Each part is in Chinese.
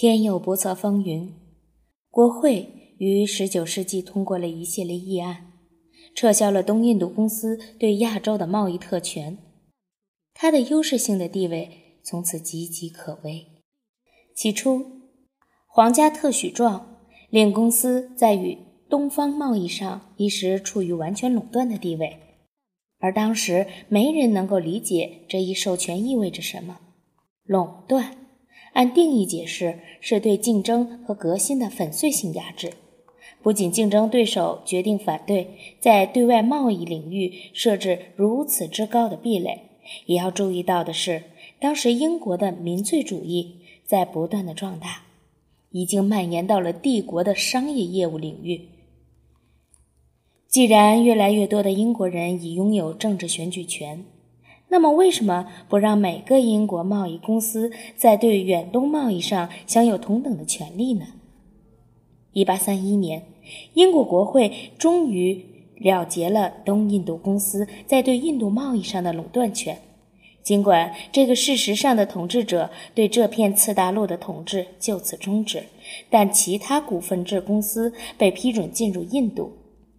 天有不测风云，国会于十九世纪通过了一系列议案，撤销了东印度公司对亚洲的贸易特权，它的优势性的地位从此岌岌可危。起初，皇家特许状令公司在与东方贸易上一时处于完全垄断的地位，而当时没人能够理解这一授权意味着什么。垄断，按定义解释，是对竞争和革新的粉碎性压制。不仅竞争对手决定反对在对外贸易领域设置如此之高的壁垒，也要注意到的是，当时英国的民粹主义在不断的壮大，已经蔓延到了帝国的商业业务领域。既然越来越多的英国人已拥有政治选举权，那么为什么不让每个英国贸易公司在对远东贸易上享有同等的权利呢？一八三一年，英国国会终于了结了东印度公司在对印度贸易上的垄断权。尽管这个事实上的统治者对这片次大陆的统治就此终止，但其他股份制公司被批准进入印度。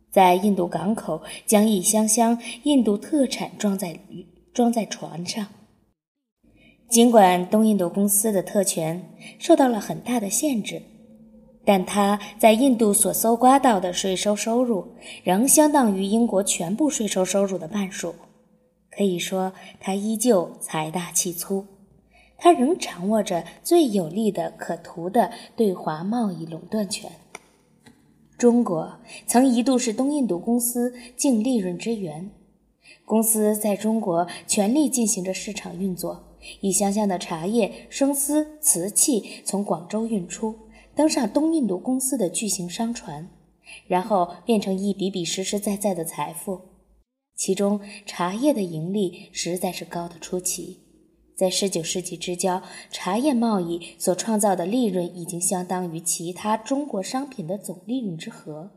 在印度港口，将一箱箱印度特产装在装在船上。尽管东印度公司的特权受到了很大的限制，但它在印度所搜刮到的税收收入仍相当于英国全部税收收入的半数。可以说，它依旧财大气粗，它仍掌握着最有力的可图的对华贸易垄断权。中国曾一度是东印度公司净利润之源。公司在中国全力进行着市场运作，一箱箱的茶叶、生丝、瓷器从广州运出，登上东印度公司的巨型商船，然后变成一笔笔实实在在的财富。其中，茶叶的盈利实在是高的出奇。在十九世纪之交，茶叶贸易所创造的利润已经相当于其他中国商品的总利润之和。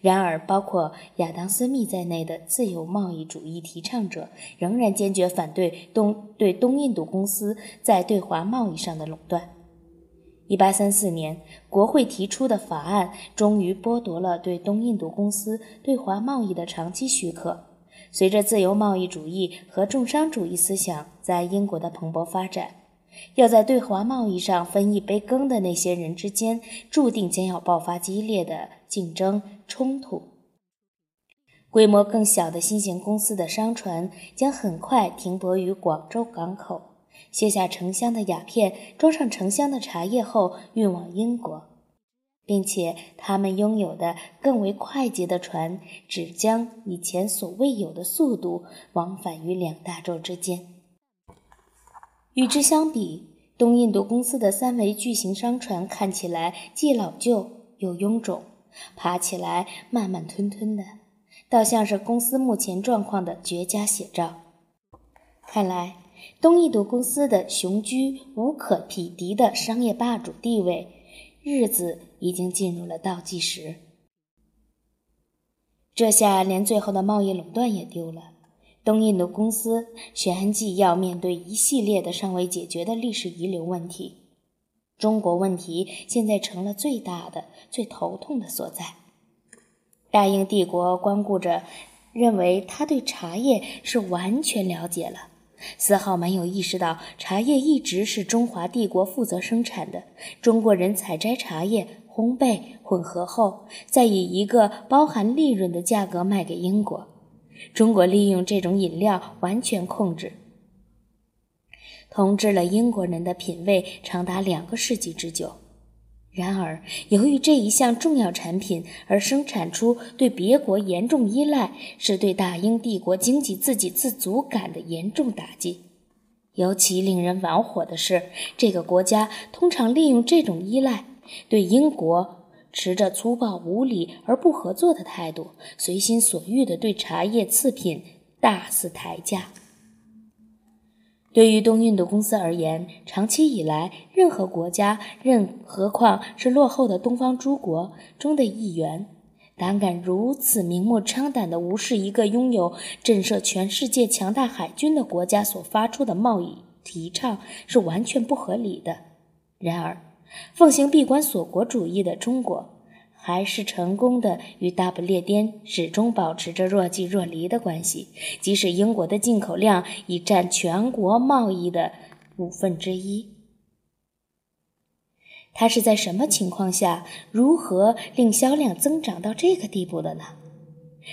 然而，包括亚当·斯密在内的自由贸易主义提倡者仍然坚决反对东对东印度公司在对华贸易上的垄断。一八三四年，国会提出的法案终于剥夺了对东印度公司对华贸易的长期许可。随着自由贸易主义和重商主义思想在英国的蓬勃发展，要在对华贸易上分一杯羹的那些人之间，注定将要爆发激烈的竞争冲突。规模更小的新型公司的商船将很快停泊于广州港口，卸下成箱的鸦片，装上成箱的茶叶后运往英国。并且，他们拥有的更为快捷的船，只将以前所未有的速度往返于两大洲之间。与之相比，东印度公司的三维巨型商船看起来既老旧又臃肿，爬起来慢慢吞吞的，倒像是公司目前状况的绝佳写照。看来，东印度公司的雄居无可匹敌的商业霸主地位。日子已经进入了倒计时，这下连最后的贸易垄断也丢了。东印度公司旋即要面对一系列的尚未解决的历史遗留问题。中国问题现在成了最大的、最头痛的所在。大英帝国光顾着认为他对茶叶是完全了解了。丝毫没有意识到，茶叶一直是中华帝国负责生产的。中国人采摘茶叶，烘焙、混合后，再以一个包含利润的价格卖给英国。中国利用这种饮料完全控制、统治了英国人的品味长达两个世纪之久。然而，由于这一项重要产品而生产出对别国严重依赖，是对大英帝国经济自给自足感的严重打击。尤其令人玩火的是，这个国家通常利用这种依赖，对英国持着粗暴无礼而不合作的态度，随心所欲地对茶叶次品大肆抬价。对于东印度公司而言，长期以来，任何国家，任何况是落后的东方诸国中的一员，胆敢如此明目张胆地无视一个拥有震慑全世界强大海军的国家所发出的贸易提倡，是完全不合理的。然而，奉行闭关锁国主义的中国，还是成功的与大不列颠始终保持着若即若离的关系，即使英国的进口量已占全国贸易的五分之一。它是在什么情况下，如何令销量增长到这个地步的呢？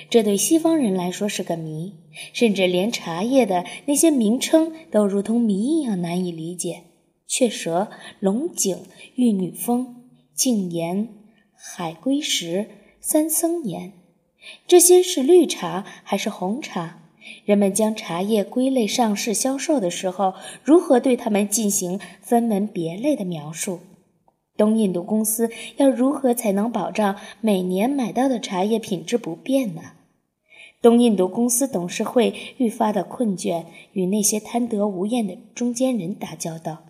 这对西方人来说是个谜，甚至连茶叶的那些名称都如同谜一样难以理解。雀舌、龙井、玉女峰、净岩、海龟石、三僧岩，这些是绿茶还是红茶？人们将茶叶归类上市销售的时候，如何对它们进行分门别类的描述？东印度公司要如何才能保障每年买到的茶叶品质不变呢？东印度公司董事会愈发的困倦，与那些贪得无厌的中间人打交道，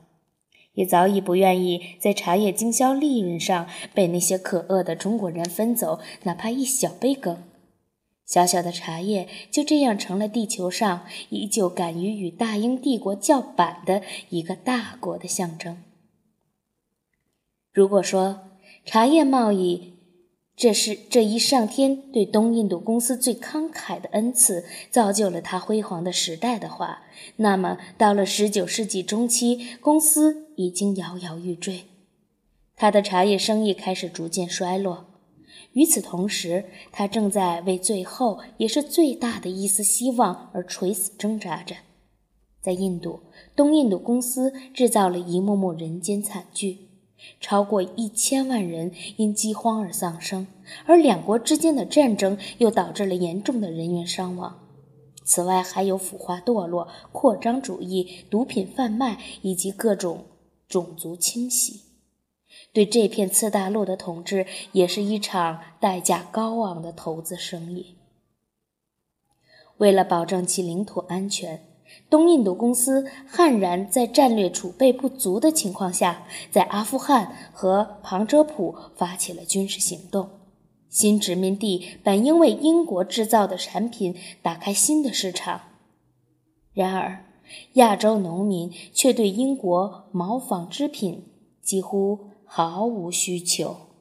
也早已不愿意在茶叶经销利润上被那些可恶的中国人分走哪怕一小杯羹。小小的茶叶就这样成了地球上依旧敢于与大英帝国叫板的一个大国的象征。如果说茶叶贸易这是这一上天对东印度公司最慷慨的恩赐，造就了它辉煌的时代的话，那么到了十九世纪中期，公司已经摇摇欲坠，它的茶叶生意开始逐渐衰落。与此同时，它正在为最后也是最大的一丝希望而垂死挣扎着。在印度，东印度公司制造了一幕幕人间惨剧。超过一千万人因饥荒而丧生，而两国之间的战争又导致了严重的人员伤亡。此外，还有腐化堕落、扩张主义、毒品贩卖以及各种种族清洗。对这片次大陆的统治，也是一场代价高昂的投资生意。为了保证其领土安全。东印度公司悍然在战略储备不足的情况下，在阿富汗和旁遮普发起了军事行动。新殖民地本应为英国制造的产品打开新的市场，然而亚洲农民却对英国毛纺织品几乎毫无需求。